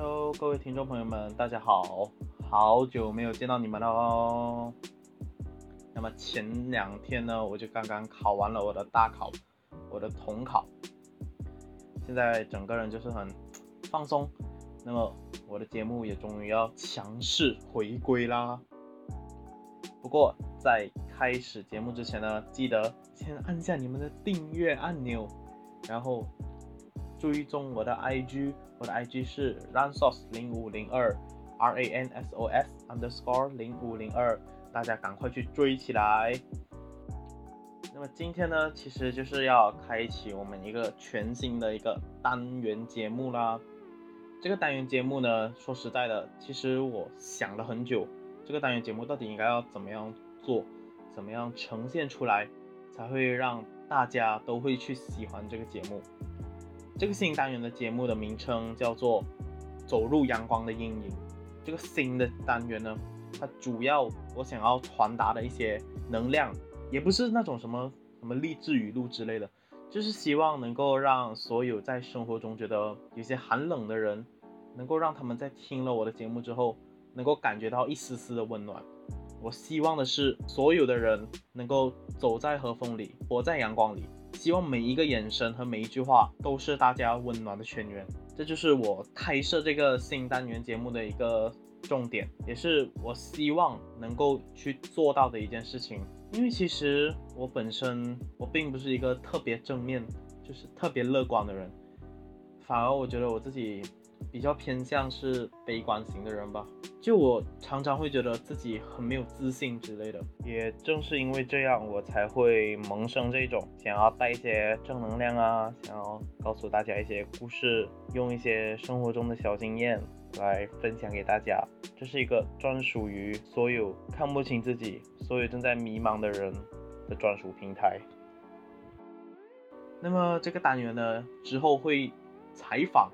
Hello，各位听众朋友们，大家好，好久没有见到你们了。那么前两天呢，我就刚刚考完了我的大考，我的统考，现在整个人就是很放松。那么我的节目也终于要强势回归啦。不过在开始节目之前呢，记得先按下你们的订阅按钮，然后追踪我的 IG，我的 IG 是 ransos 零五零二 R A N S O S underscore 零五零二，大家赶快去追起来。那么今天呢，其实就是要开启我们一个全新的一个单元节目啦。这个单元节目呢，说实在的，其实我想了很久，这个单元节目到底应该要怎么样做，怎么样呈现出来，才会让大家都会去喜欢这个节目。这个新单元的节目的名称叫做《走入阳光的阴影》。这个新的单元呢，它主要我想要传达的一些能量，也不是那种什么什么励志语录之类的。就是希望能够让所有在生活中觉得有些寒冷的人，能够让他们在听了我的节目之后，能够感觉到一丝丝的温暖。我希望的是，所有的人能够走在和风里，活在阳光里。希望每一个眼神和每一句话都是大家温暖的泉源。这就是我开设这个新单元节目的一个重点，也是我希望能够去做到的一件事情。因为其实我本身我并不是一个特别正面，就是特别乐观的人，反而我觉得我自己比较偏向是悲观型的人吧。就我常常会觉得自己很没有自信之类的。也正是因为这样，我才会萌生这种想要带一些正能量啊，想要告诉大家一些故事，用一些生活中的小经验来分享给大家。这是一个专属于所有看不清自己。所有正在迷茫的人的专属平台。那么这个单元呢，之后会采访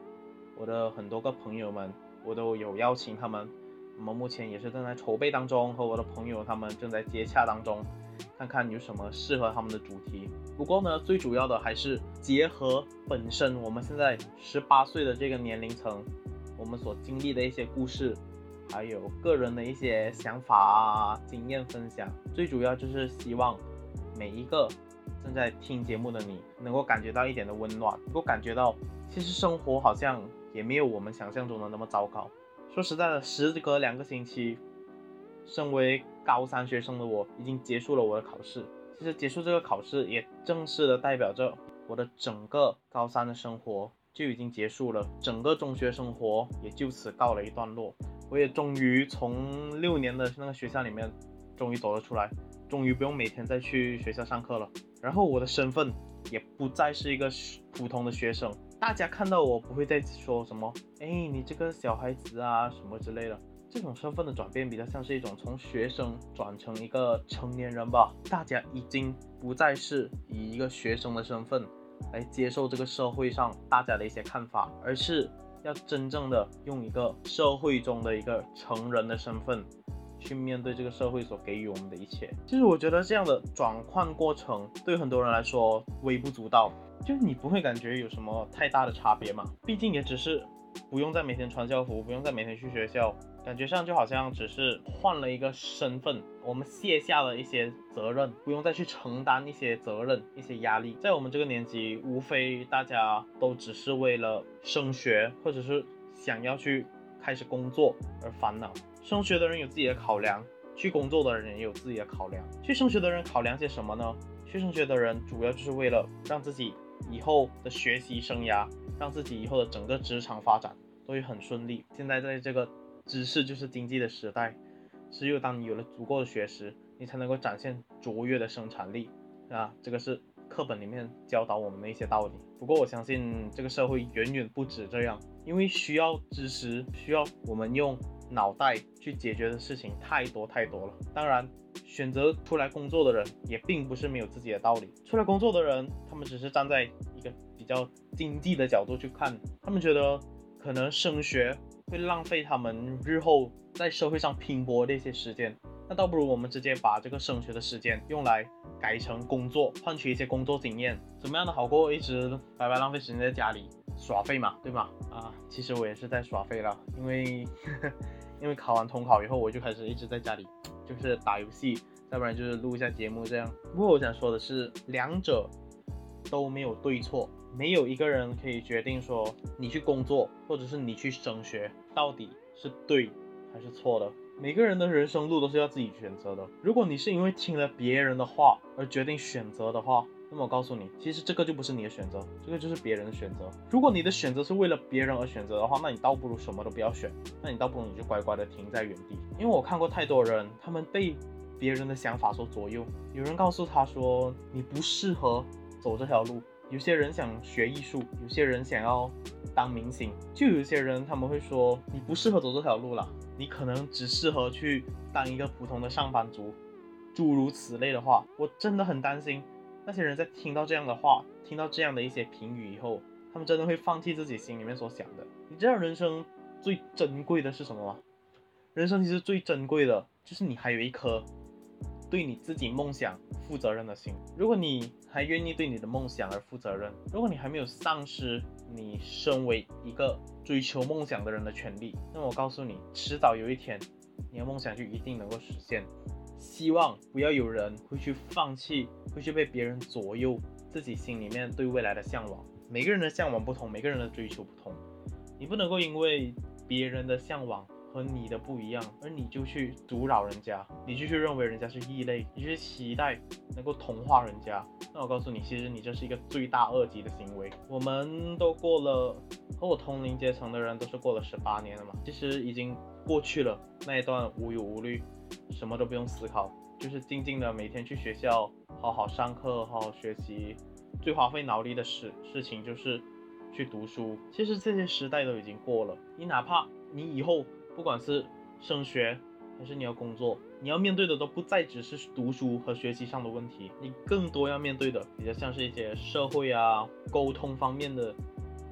我的很多个朋友们，我都有邀请他们。我们目前也是正在筹备当中，和我的朋友他们正在接洽当中，看看有什么适合他们的主题。不过呢，最主要的还是结合本身我们现在十八岁的这个年龄层，我们所经历的一些故事。还有个人的一些想法啊、经验分享，最主要就是希望每一个正在听节目的你，能够感觉到一点的温暖，能够感觉到其实生活好像也没有我们想象中的那么糟糕。说实在的，时隔两个星期，身为高三学生的我，已经结束了我的考试。其实结束这个考试，也正式的代表着我的整个高三的生活就已经结束了，整个中学生活也就此告了一段落。我也终于从六年的那个学校里面，终于走了出来，终于不用每天再去学校上课了。然后我的身份也不再是一个普通的学生，大家看到我不会再说什么，哎，你这个小孩子啊什么之类的。这种身份的转变比较像是一种从学生转成一个成年人吧。大家已经不再是以一个学生的身份来接受这个社会上大家的一些看法，而是。要真正的用一个社会中的一个成人的身份，去面对这个社会所给予我们的一切。其实我觉得这样的转换过程，对很多人来说微不足道，就是你不会感觉有什么太大的差别嘛。毕竟也只是。不用再每天穿校服，不用再每天去学校，感觉上就好像只是换了一个身份，我们卸下了一些责任，不用再去承担一些责任、一些压力。在我们这个年纪，无非大家都只是为了升学，或者是想要去开始工作而烦恼。升学的人有自己的考量，去工作的人也有自己的考量。去升学的人考量些什么呢？去升学的人主要就是为了让自己。以后的学习生涯，让自己以后的整个职场发展都会很顺利。现在在这个知识就是经济的时代，只有当你有了足够的学识，你才能够展现卓越的生产力啊！这个是课本里面教导我们的一些道理。不过我相信这个社会远远不止这样，因为需要知识，需要我们用脑袋去解决的事情太多太多了。当然。选择出来工作的人也并不是没有自己的道理。出来工作的人，他们只是站在一个比较经济的角度去看，他们觉得可能升学会浪费他们日后在社会上拼搏的一些时间，那倒不如我们直接把这个升学的时间用来改成工作，换取一些工作经验，怎么样的好过一直白白浪费时间在家里耍废嘛，对吗？啊，其实我也是在耍废了，因为 因为考完统考以后，我就开始一直在家里就是打游戏，要不然就是录一下节目这样。不过我想说的是，两者都没有对错。没有一个人可以决定说你去工作或者是你去升学到底是对还是错的。每个人的人生路都是要自己选择的。如果你是因为听了别人的话而决定选择的话，那么我告诉你，其实这个就不是你的选择，这个就是别人的选择。如果你的选择是为了别人而选择的话，那你倒不如什么都不要选，那你倒不如你就乖乖的停在原地。因为我看过太多人，他们被别人的想法所左右。有人告诉他说你不适合走这条路。有些人想学艺术，有些人想要当明星，就有些人他们会说你不适合走这条路了，你可能只适合去当一个普通的上班族，诸如此类的话，我真的很担心那些人在听到这样的话，听到这样的一些评语以后，他们真的会放弃自己心里面所想的。你知道人生最珍贵的是什么吗？人生其实最珍贵的就是你还有一颗对你自己梦想。负责任的心。如果你还愿意对你的梦想而负责任，如果你还没有丧失你身为一个追求梦想的人的权利，那我告诉你，迟早有一天，你的梦想就一定能够实现。希望不要有人会去放弃，会去被别人左右自己心里面对未来的向往。每个人的向往不同，每个人的追求不同，你不能够因为别人的向往。和你的不一样，而你就去阻扰人家，你就去认为人家是异类，你去期待能够同化人家。那我告诉你，其实你这是一个罪大恶极的行为。我们都过了，和我同龄阶层的人都是过了十八年了嘛，其实已经过去了那一段无忧无虑，什么都不用思考，就是静静的每天去学校，好好上课，好好学习。最花费脑力的事事情就是去读书。其实这些时代都已经过了，你哪怕你以后。不管是升学还是你要工作，你要面对的都不再只是读书和学习上的问题，你更多要面对的比较像是一些社会啊、沟通方面的。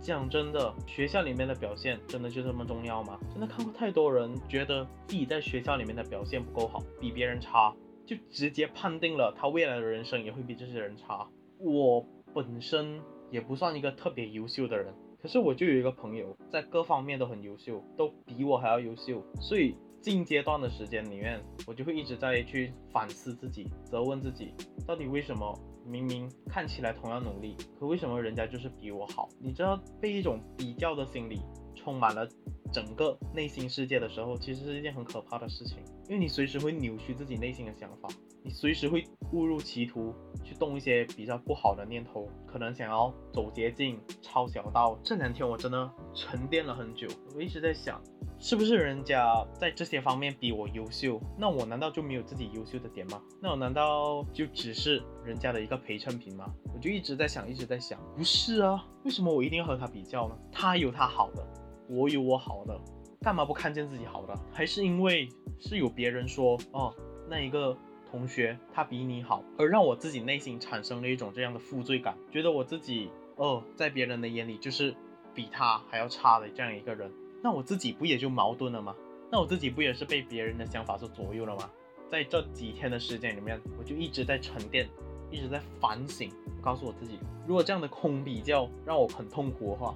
讲真的，学校里面的表现真的就这么重要吗？真的看过太多人觉得自己在学校里面的表现不够好，比别人差，就直接判定了他未来的人生也会比这些人差。我本身也不算一个特别优秀的人。可是我就有一个朋友，在各方面都很优秀，都比我还要优秀。所以近阶段的时间里面，我就会一直在去反思自己，责问自己，到底为什么明明看起来同样努力，可为什么人家就是比我好？你知道，被一种比较的心理充满了整个内心世界的时候，其实是一件很可怕的事情，因为你随时会扭曲自己内心的想法。你随时会误入歧途，去动一些比较不好的念头，可能想要走捷径、抄小道。这两天我真的沉淀了很久，我一直在想，是不是人家在这些方面比我优秀？那我难道就没有自己优秀的点吗？那我难道就只是人家的一个陪衬品吗？我就一直在想，一直在想，不是啊，为什么我一定要和他比较呢？他有他好的，我有我好的，干嘛不看见自己好的？还是因为是有别人说哦，那一个。同学，他比你好，而让我自己内心产生了一种这样的负罪感，觉得我自己哦，在别人的眼里就是比他还要差的这样一个人，那我自己不也就矛盾了吗？那我自己不也是被别人的想法所左右了吗？在这几天的时间里面，我就一直在沉淀，一直在反省，告诉我自己，如果这样的空比较让我很痛苦的话，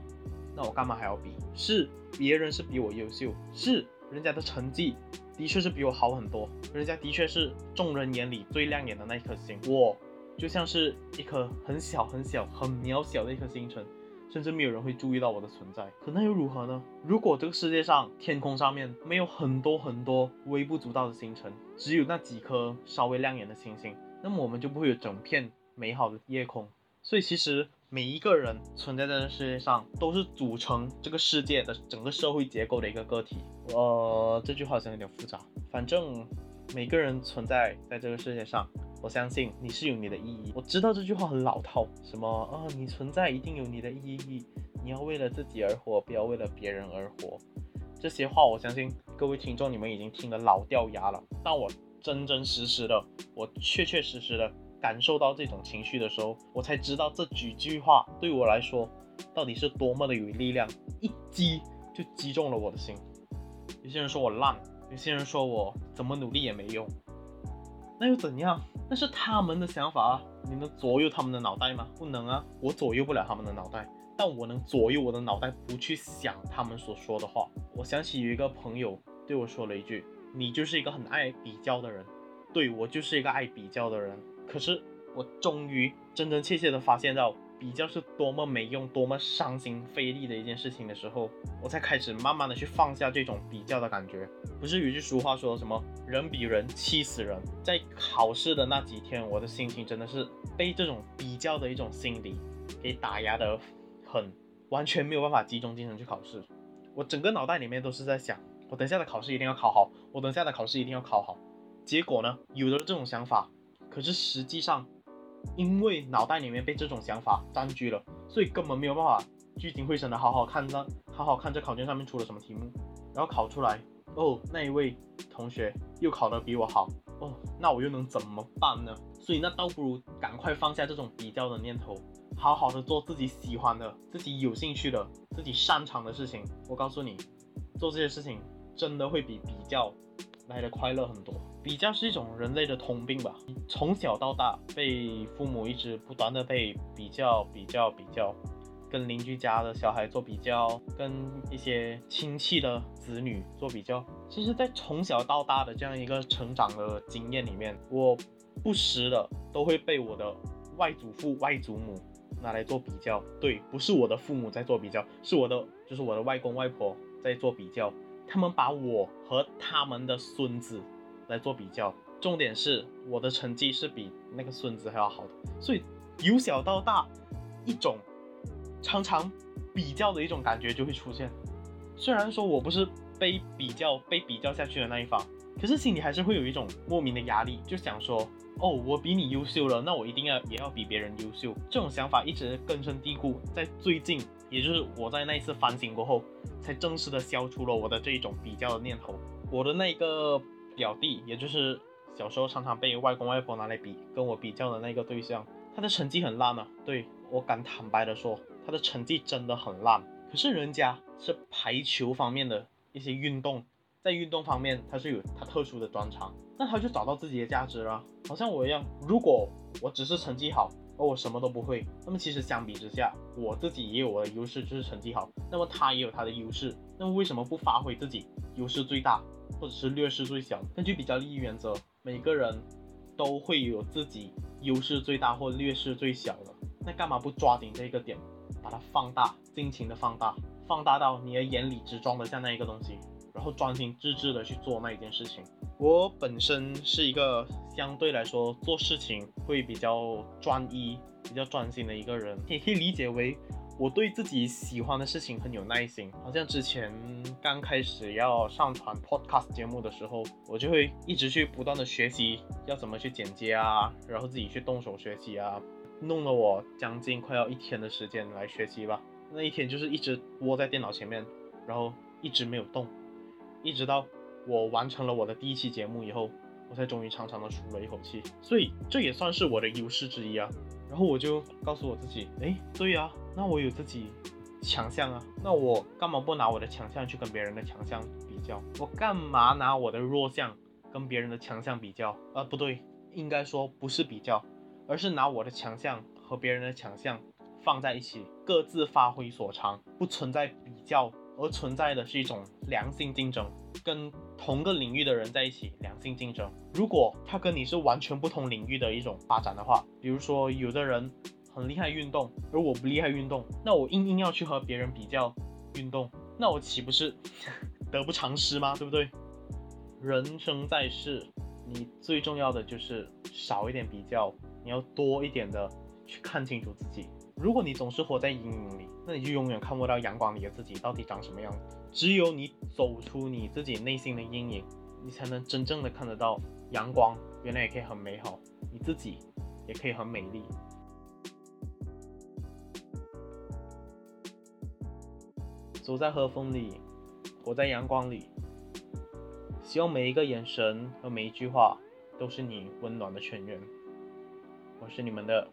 那我干嘛还要比？是别人是比我优秀，是人家的成绩。的确是比我好很多，人家的确是众人眼里最亮眼的那一颗星，我就像是一颗很小很小很渺小的一颗星辰，甚至没有人会注意到我的存在。可那又如何呢？如果这个世界上天空上面没有很多很多微不足道的星辰，只有那几颗稍微亮眼的星星，那么我们就不会有整片美好的夜空。所以其实。每一个人存在在这世界上，都是组成这个世界的整个社会结构的一个个体。呃，这句话好像有点复杂。反正每个人存在在这个世界上，我相信你是有你的意义。我知道这句话很老套，什么啊，你存在一定有你的意义，你要为了自己而活，不要为了别人而活。这些话我相信各位听众你们已经听得老掉牙了。但我真真实实的，我确确实实的。感受到这种情绪的时候，我才知道这几句话对我来说到底是多么的有力量，一击就击中了我的心。有些人说我烂，有些人说我怎么努力也没用，那又怎样？那是他们的想法啊，你能左右他们的脑袋吗？不能啊，我左右不了他们的脑袋，但我能左右我的脑袋，不去想他们所说的话。我想起有一个朋友对我说了一句：“你就是一个很爱比较的人。”对我就是一个爱比较的人。可是我终于真真切切的发现到。比较是多么没用、多么伤心费力的一件事情的时候，我才开始慢慢的去放下这种比较的感觉。不是有句俗话说什么“人比人气死人”？在考试的那几天，我的心情真的是被这种比较的一种心理给打压的很，完全没有办法集中精神去考试。我整个脑袋里面都是在想，我等下的考试一定要考好，我等下的考试一定要考好。结果呢，有了这种想法，可是实际上。因为脑袋里面被这种想法占据了，所以根本没有办法聚精会神的好好看着，好好看这考卷上面出了什么题目，然后考出来，哦，那一位同学又考得比我好，哦，那我又能怎么办呢？所以那倒不如赶快放下这种比较的念头，好好的做自己喜欢的、自己有兴趣的、自己擅长的事情。我告诉你，做这些事情真的会比比较。来的快乐很多，比较是一种人类的通病吧。从小到大被父母一直不断的被比较、比较、比较，跟邻居家的小孩做比较，跟一些亲戚的子女做比较。其实，在从小到大的这样一个成长的经验里面，我不时的都会被我的外祖父、外祖母拿来做比较。对，不是我的父母在做比较，是我的，就是我的外公外婆在做比较。他们把我和他们的孙子来做比较，重点是我的成绩是比那个孙子还要好的，所以由小到大，一种常常比较的一种感觉就会出现。虽然说我不是被比较被比较下去的那一方，可是心里还是会有一种莫名的压力，就想说。哦，我比你优秀了，那我一定要也要比别人优秀。这种想法一直根深蒂固，在最近，也就是我在那一次反省过后，才正式的消除了我的这一种比较的念头。我的那个表弟，也就是小时候常常被外公外婆拿来比，跟我比较的那个对象，他的成绩很烂啊。对我敢坦白的说，他的成绩真的很烂。可是人家是排球方面的一些运动。在运动方面，他是有他特殊的专长，那他就找到自己的价值了。好像我一样，如果我只是成绩好，而我什么都不会，那么其实相比之下，我自己也有我的优势，就是成绩好。那么他也有他的优势，那么为什么不发挥自己优势最大，或者是劣势最小？根据比较利益原则，每个人都会有自己优势最大或劣势最小的。那干嘛不抓紧这个点，把它放大，尽情的放大，放大到你的眼里只装得下那一个东西？然后专心致志的去做那一件事情。我本身是一个相对来说做事情会比较专一、比较专心的一个人，也可以理解为我对自己喜欢的事情很有耐心。好像之前刚开始要上传 podcast 节目的时候，我就会一直去不断的学习要怎么去剪接啊，然后自己去动手学习啊，弄了我将近快要一天的时间来学习吧。那一天就是一直窝在电脑前面，然后一直没有动。一直到我完成了我的第一期节目以后，我才终于长长的舒了一口气。所以这也算是我的优势之一啊。然后我就告诉我自己，哎，对呀，那我有自己强项啊，那我干嘛不拿我的强项去跟别人的强项比较？我干嘛拿我的弱项跟别人的强项比较？啊，不对，应该说不是比较，而是拿我的强项和别人的强项放在一起，各自发挥所长，不存在比较。而存在的是一种良性竞争，跟同个领域的人在一起良性竞争。如果他跟你是完全不同领域的一种发展的话，比如说有的人很厉害运动，而我不厉害运动，那我硬硬要去和别人比较运动，那我岂不是 得不偿失吗？对不对？人生在世，你最重要的就是少一点比较，你要多一点的去看清楚自己。如果你总是活在阴影里，那你就永远看不到阳光里的自己到底长什么样。只有你走出你自己内心的阴影，你才能真正的看得到阳光，原来也可以很美好，你自己也可以很美丽。走在和风里，活在阳光里，希望每一个眼神和每一句话都是你温暖的泉源。我是你们的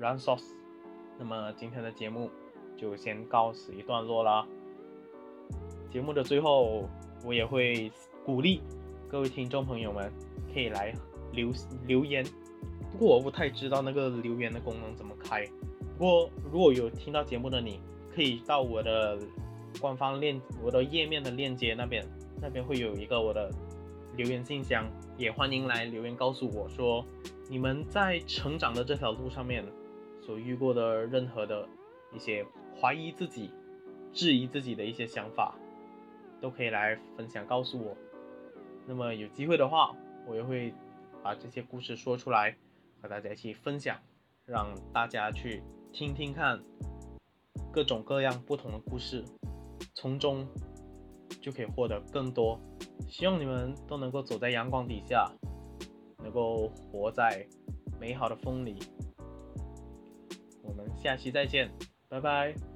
Run Sauce。那么今天的节目就先告辞一段落啦。节目的最后，我也会鼓励各位听众朋友们可以来留留言。不过我不太知道那个留言的功能怎么开。不过如果有听到节目的你，可以到我的官方链我的页面的链接那边，那边会有一个我的留言信箱，也欢迎来留言告诉我说你们在成长的这条路上面所遇过的任何的一些怀疑自己、质疑自己的一些想法，都可以来分享告诉我。那么有机会的话，我也会把这些故事说出来，和大家一起分享，让大家去。听听看，各种各样不同的故事，从中就可以获得更多。希望你们都能够走在阳光底下，能够活在美好的风里。我们下期再见，拜拜。